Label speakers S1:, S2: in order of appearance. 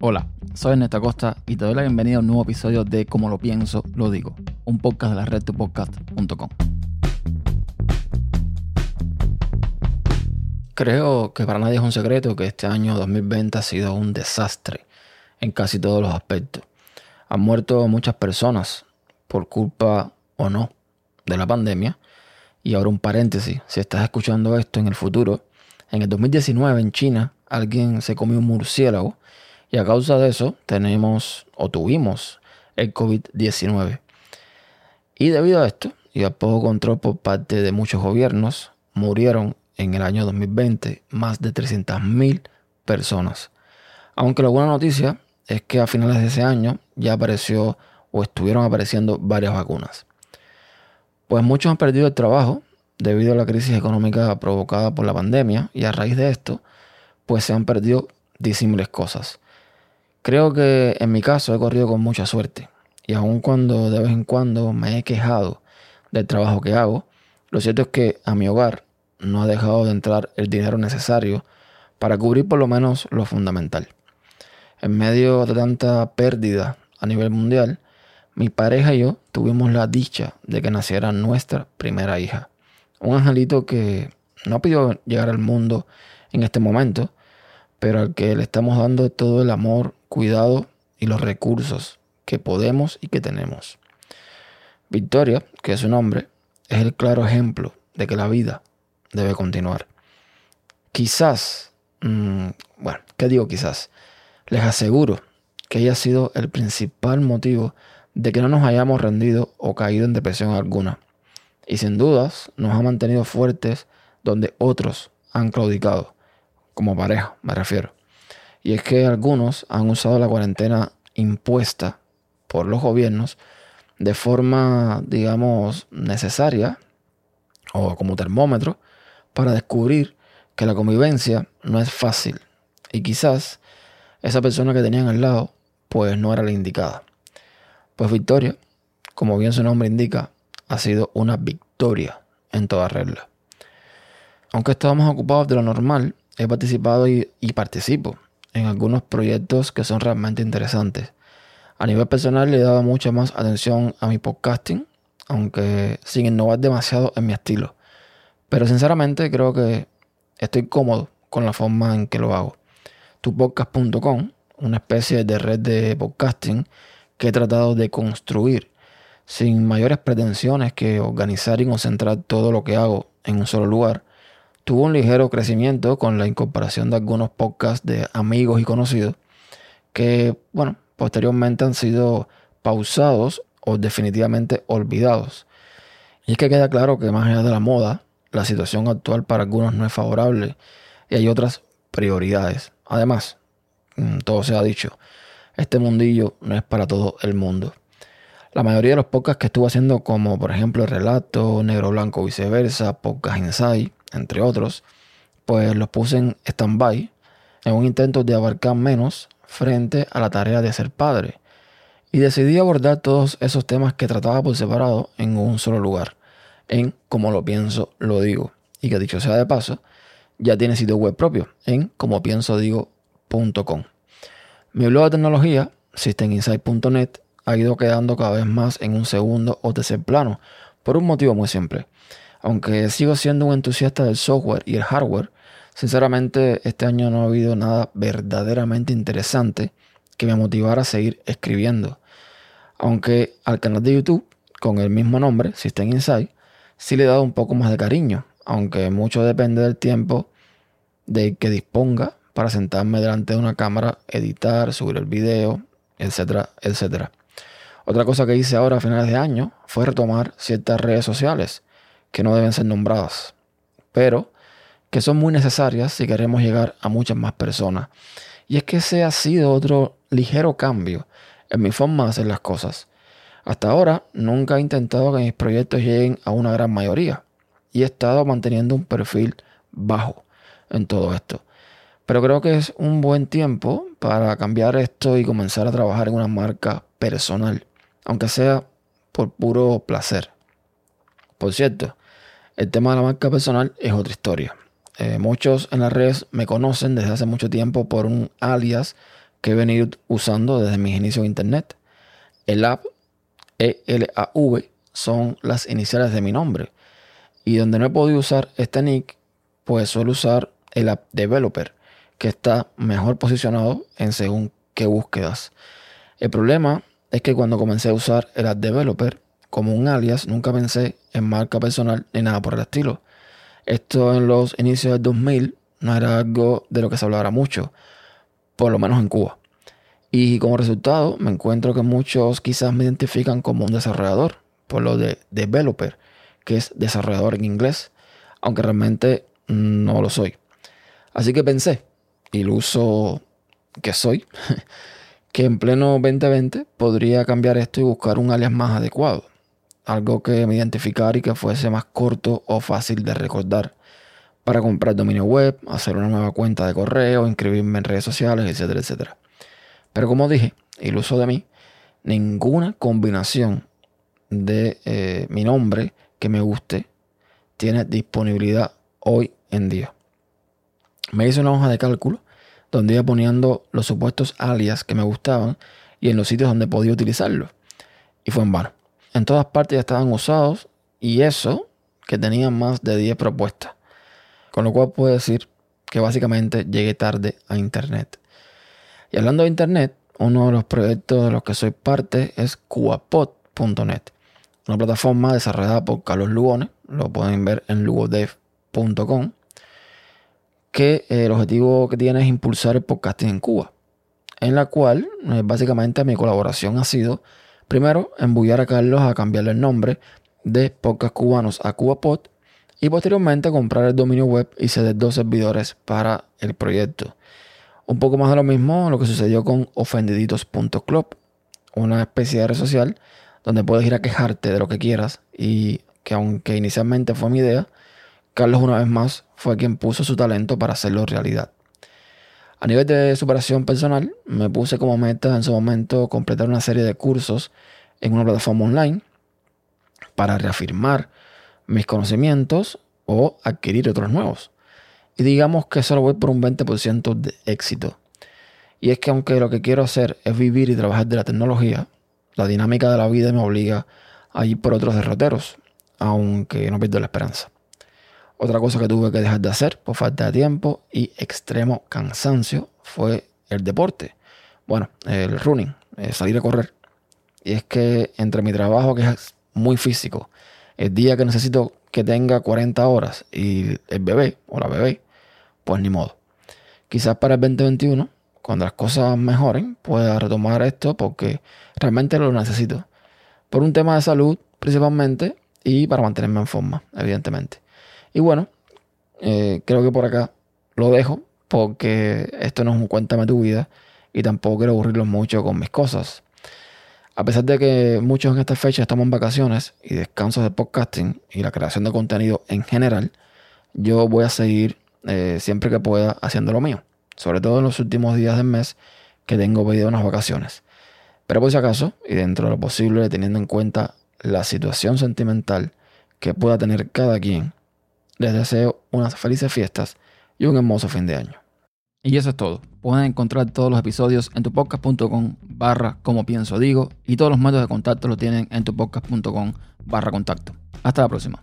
S1: Hola, soy Ernesto Costa y te doy la bienvenida a un nuevo episodio de Como lo pienso, lo digo, un podcast de la red podcast.com. Creo que para nadie es un secreto que este año 2020 ha sido un desastre en casi todos los aspectos. Han muerto muchas personas por culpa o no de la pandemia. Y ahora un paréntesis, si estás escuchando esto en el futuro, en el 2019 en China alguien se comió un murciélago y a causa de eso tenemos o tuvimos el COVID-19. Y debido a esto y a poco control por parte de muchos gobiernos, murieron en el año 2020 más de 300.000 personas. Aunque la buena noticia es que a finales de ese año ya apareció o estuvieron apareciendo varias vacunas. Pues muchos han perdido el trabajo debido a la crisis económica provocada por la pandemia y a raíz de esto, pues se han perdido disímiles cosas. Creo que en mi caso he corrido con mucha suerte y aun cuando de vez en cuando me he quejado del trabajo que hago, lo cierto es que a mi hogar no ha dejado de entrar el dinero necesario para cubrir por lo menos lo fundamental. En medio de tanta pérdida a nivel mundial, mi pareja y yo tuvimos la dicha de que naciera nuestra primera hija. Un angelito que no pidió llegar al mundo en este momento, pero al que le estamos dando todo el amor, cuidado y los recursos que podemos y que tenemos. Victoria, que es su nombre, es el claro ejemplo de que la vida debe continuar. Quizás, mm, bueno, ¿qué digo quizás? Les aseguro que ella ha sido el principal motivo de que no nos hayamos rendido o caído en depresión alguna. Y sin dudas nos ha mantenido fuertes donde otros han claudicado como pareja, me refiero. Y es que algunos han usado la cuarentena impuesta por los gobiernos de forma, digamos, necesaria o como termómetro para descubrir que la convivencia no es fácil y quizás esa persona que tenían al lado pues no era la indicada. Pues Victoria, como bien su nombre indica, ha sido una victoria en toda regla. Aunque estábamos ocupados de lo normal, he participado y, participo en algunos proyectos que son realmente interesantes. A nivel personal le he dado mucha más atención a mi podcasting, aunque sin innovar demasiado en mi estilo. Pero sinceramente creo que estoy cómodo con la forma en que lo hago. Tupodcast.com, una especie de red de podcasting que he tratado de construir sin mayores pretensiones que organizar y concentrar todo lo que hago en un solo lugar, tuvo un ligero crecimiento con la incorporación de algunos podcasts de amigos y conocidos que, bueno, posteriormente han sido pausados o definitivamente olvidados. Y es que queda claro que más allá de la moda, la situación actual para algunos no es favorable y hay otras prioridades. Además, mm, todo se ha dicho, este mundillo no es para todo el mundo. La mayoría de los podcasts que estuve haciendo, como por ejemplo El Relato, Negro Blanco, viceversa, Podcast Insight, entre otros, pues los puse en stand-by en un intento de abarcar menos frente a la tarea de ser padre. Y decidí abordar todos esos temas que trataba por separado en un solo lugar, en Como lo pienso, lo digo. Y que dicho sea de paso, ya tiene sitio web propio en comopiensodigo.com. Mi blog de tecnología, systeminsight.net, ha ido quedando cada vez más en un segundo o tercer plano, por un motivo muy simple. Aunque sigo siendo un entusiasta del software y el hardware, sinceramente este año no ha habido nada verdaderamente interesante que me motivara a seguir escribiendo. Aunque al canal de YouTube, con el mismo nombre, System Insight, sí le he dado un poco más de cariño, aunque mucho depende del tiempo de que disponga para sentarme delante de una cámara, editar, subir el video, etcétera, etcétera. Otra cosa que hice ahora a finales de año fue retomar ciertas redes sociales que no deben ser nombradas, pero que son muy necesarias si queremos llegar a muchas más personas. Y es que ese ha sido otro ligero cambio en mi forma de hacer las cosas. Hasta ahora nunca he intentado que mis proyectos lleguen a una gran mayoría y he estado manteniendo un perfil bajo en todo esto. Pero creo que es un buen tiempo para cambiar esto y comenzar a trabajar en una marca personal, aunque sea por puro placer. Por cierto, el tema de la marca personal es otra historia. Eh, muchos en las redes me conocen desde hace mucho tiempo por un alias que he venido usando desde mis inicios en Internet. El app ELAV son las iniciales de mi nombre. Y donde no he podido usar este nick, pues suelo usar el app developer, que está mejor posicionado en según qué búsquedas. El problema es que cuando comencé a usar el app developer como un alias, nunca pensé en marca personal ni nada por el estilo. Esto en los inicios del 2000 no era algo de lo que se hablara mucho, por lo menos en Cuba. Y como resultado me encuentro que muchos quizás me identifican como un desarrollador, por lo de developer, que es desarrollador en inglés, aunque realmente no lo soy. Así que pensé, iluso que soy, que en pleno 2020 podría cambiar esto y buscar un alias más adecuado. Algo que me identificara y que fuese más corto o fácil de recordar para comprar dominio web, hacer una nueva cuenta de correo, inscribirme en redes sociales, etcétera, etcétera. Pero como dije, iluso de mí, ninguna combinación de eh, mi nombre que me guste tiene disponibilidad hoy en día. Me hice una hoja de cálculo donde iba poniendo los supuestos alias que me gustaban y en los sitios donde podía utilizarlos. Y fue en vano. En todas partes ya estaban usados y eso que tenían más de 10 propuestas. Con lo cual puedo decir que básicamente llegué tarde a Internet. Y hablando de Internet, uno de los proyectos de los que soy parte es cubapod.net, una plataforma desarrollada por Carlos Lugones, lo pueden ver en lugodev.com que eh, el objetivo que tiene es impulsar el podcasting en Cuba, en la cual eh, básicamente mi colaboración ha sido, primero, embullar a Carlos a cambiarle el nombre de Podcast Cubanos a CubaPod y posteriormente comprar el dominio web y ceder dos servidores para el proyecto. Un poco más de lo mismo lo que sucedió con ofendiditos.club, una especie de red social donde puedes ir a quejarte de lo que quieras y que aunque inicialmente fue mi idea, Carlos una vez más fue quien puso su talento para hacerlo realidad. A nivel de superación personal, me puse como meta en su momento completar una serie de cursos en una plataforma online para reafirmar mis conocimientos o adquirir otros nuevos. Y digamos que solo voy por un 20% de éxito. Y es que aunque lo que quiero hacer es vivir y trabajar de la tecnología, la dinámica de la vida me obliga a ir por otros derroteros, aunque no pierdo la esperanza. Otra cosa que tuve que dejar de hacer por falta de tiempo y extremo cansancio fue el deporte. Bueno, el running, eh, salir a correr. Y es que entre mi trabajo, que es muy físico, el día que necesito que tenga 40 horas y el bebé o la bebé, pues ni modo. Quizás para el 2021, cuando las cosas mejoren, pueda retomar esto porque realmente lo necesito. Por un tema de salud principalmente y para mantenerme en forma, evidentemente. Y bueno, eh, creo que por acá lo dejo porque esto no es un cuéntame tu vida y tampoco quiero aburrirlos mucho con mis cosas. A pesar de que muchos en esta fecha estamos en vacaciones y descansos de podcasting y la creación de contenido en general, yo voy a seguir eh, siempre que pueda haciendo lo mío. Sobre todo en los últimos días del mes que tengo pedido unas vacaciones. Pero por si acaso, y dentro de lo posible, teniendo en cuenta la situación sentimental que pueda tener cada quien, les deseo unas felices fiestas y un hermoso fin de año. Y eso es todo. Pueden encontrar todos los episodios en tupodcast.com barra como pienso digo y todos los métodos de contacto lo tienen en tupodcast.com barra contacto. Hasta la próxima.